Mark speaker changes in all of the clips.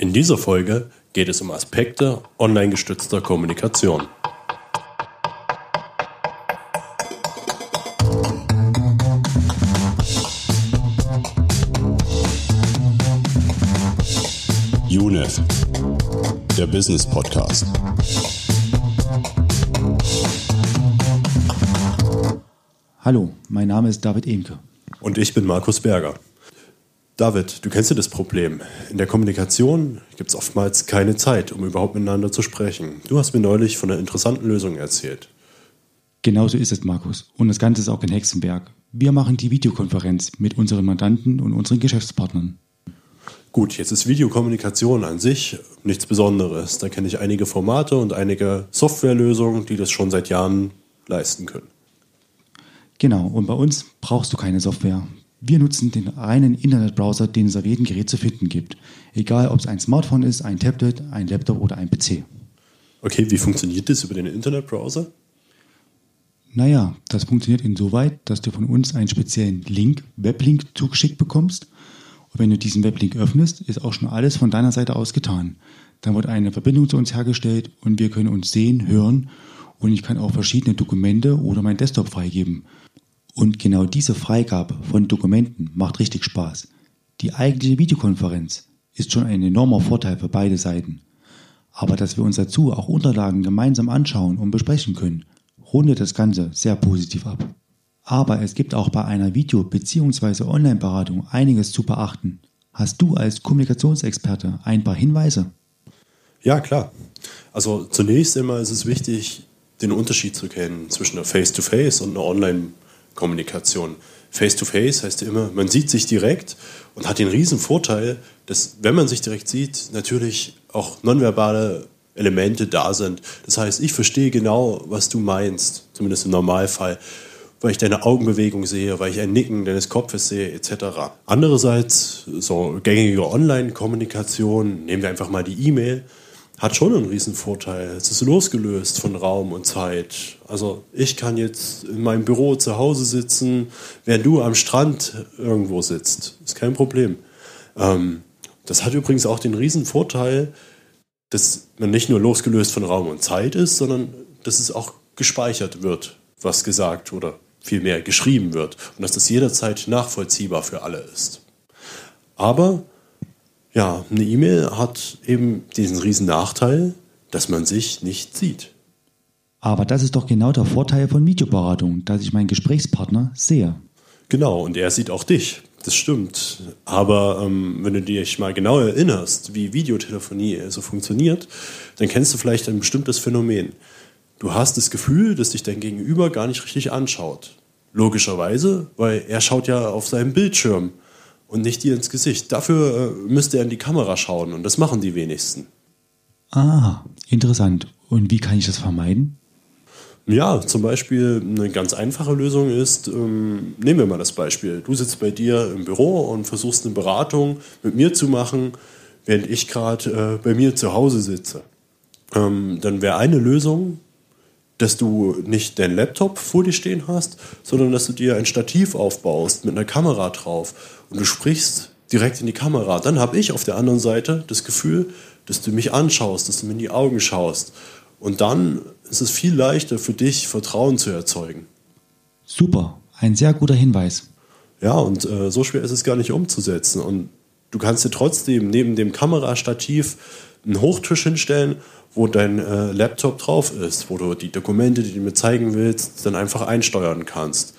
Speaker 1: In dieser Folge geht es um Aspekte online gestützter Kommunikation.
Speaker 2: UNEF, der Business Podcast.
Speaker 3: Hallo, mein Name ist David Emke.
Speaker 1: Und ich bin Markus Berger. David, du kennst ja das Problem. In der Kommunikation gibt es oftmals keine Zeit, um überhaupt miteinander zu sprechen. Du hast mir neulich von einer interessanten Lösung erzählt.
Speaker 3: Genauso ist es, Markus. Und das Ganze ist auch kein Hexenwerk. Wir machen die Videokonferenz mit unseren Mandanten und unseren Geschäftspartnern.
Speaker 1: Gut, jetzt ist Videokommunikation an sich nichts Besonderes. Da kenne ich einige Formate und einige Softwarelösungen, die das schon seit Jahren leisten können.
Speaker 3: Genau, und bei uns brauchst du keine Software. Wir nutzen den reinen Internetbrowser, den es auf jedem Gerät zu finden gibt. Egal, ob es ein Smartphone ist, ein Tablet, ein Laptop oder ein PC.
Speaker 1: Okay, wie funktioniert das über den Internetbrowser?
Speaker 3: Naja, das funktioniert insoweit, dass du von uns einen speziellen Link, Weblink zugeschickt bekommst. Und wenn du diesen Weblink öffnest, ist auch schon alles von deiner Seite aus getan. Dann wird eine Verbindung zu uns hergestellt und wir können uns sehen, hören und ich kann auch verschiedene Dokumente oder mein Desktop freigeben. Und genau diese Freigabe von Dokumenten macht richtig Spaß. Die eigentliche Videokonferenz ist schon ein enormer Vorteil für beide Seiten. Aber dass wir uns dazu auch Unterlagen gemeinsam anschauen und besprechen können, rundet das Ganze sehr positiv ab. Aber es gibt auch bei einer Video- bzw. Online-Beratung einiges zu beachten. Hast du als Kommunikationsexperte ein paar Hinweise?
Speaker 1: Ja, klar. Also zunächst einmal ist es wichtig, den Unterschied zu kennen zwischen einer Face-to-Face -face und einer Online-Beratung. Kommunikation. Face-to-Face -face heißt immer, man sieht sich direkt und hat den riesen Vorteil, dass, wenn man sich direkt sieht, natürlich auch nonverbale Elemente da sind. Das heißt, ich verstehe genau, was du meinst, zumindest im Normalfall, weil ich deine Augenbewegung sehe, weil ich ein Nicken deines Kopfes sehe, etc. Andererseits, so gängige Online-Kommunikation, nehmen wir einfach mal die E-Mail, hat schon einen riesen Vorteil. Es ist losgelöst von Raum und Zeit. Also ich kann jetzt in meinem Büro zu Hause sitzen, während du am Strand irgendwo sitzt. Ist kein Problem. Ähm, das hat übrigens auch den riesen Vorteil, dass man nicht nur losgelöst von Raum und Zeit ist, sondern dass es auch gespeichert wird, was gesagt oder vielmehr geschrieben wird und dass das jederzeit nachvollziehbar für alle ist. Aber ja, eine E-Mail hat eben diesen riesen Nachteil, dass man sich nicht sieht.
Speaker 3: Aber das ist doch genau der Vorteil von Videoberatung, dass ich meinen Gesprächspartner sehe.
Speaker 1: Genau, und er sieht auch dich. Das stimmt. Aber ähm, wenn du dich mal genau erinnerst, wie Videotelefonie so funktioniert, dann kennst du vielleicht ein bestimmtes Phänomen. Du hast das Gefühl, dass dich dein Gegenüber gar nicht richtig anschaut. Logischerweise, weil er schaut ja auf seinem Bildschirm und nicht dir ins Gesicht. Dafür äh, müsste er in die Kamera schauen und das machen die wenigsten.
Speaker 3: Ah, interessant. Und wie kann ich das vermeiden?
Speaker 1: Ja, zum Beispiel eine ganz einfache Lösung ist, ähm, nehmen wir mal das Beispiel. Du sitzt bei dir im Büro und versuchst eine Beratung mit mir zu machen, während ich gerade äh, bei mir zu Hause sitze. Ähm, dann wäre eine Lösung, dass du nicht deinen Laptop vor dir stehen hast, sondern dass du dir ein Stativ aufbaust mit einer Kamera drauf und du sprichst direkt in die Kamera. Dann habe ich auf der anderen Seite das Gefühl, dass du mich anschaust, dass du mir in die Augen schaust. Und dann ist es viel leichter für dich, Vertrauen zu erzeugen.
Speaker 3: Super, ein sehr guter Hinweis.
Speaker 1: Ja, und äh, so schwer ist es gar nicht umzusetzen. Und du kannst dir trotzdem neben dem Kamerastativ einen Hochtisch hinstellen, wo dein äh, Laptop drauf ist, wo du die Dokumente, die du mir zeigen willst, dann einfach einsteuern kannst.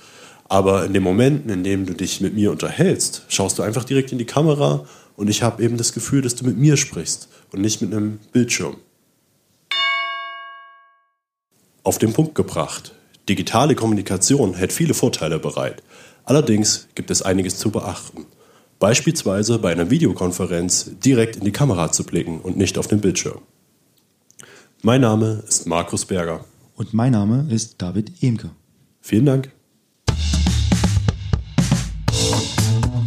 Speaker 1: Aber in den Momenten, in denen du dich mit mir unterhältst, schaust du einfach direkt in die Kamera und ich habe eben das Gefühl, dass du mit mir sprichst und nicht mit einem Bildschirm. Auf den Punkt gebracht. Digitale Kommunikation hält viele Vorteile bereit. Allerdings gibt es einiges zu beachten. Beispielsweise bei einer Videokonferenz direkt in die Kamera zu blicken und nicht auf den Bildschirm. Mein Name ist Markus Berger.
Speaker 3: Und mein Name ist David Emke.
Speaker 1: Vielen Dank.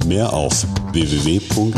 Speaker 2: Mehr auf www.unef.de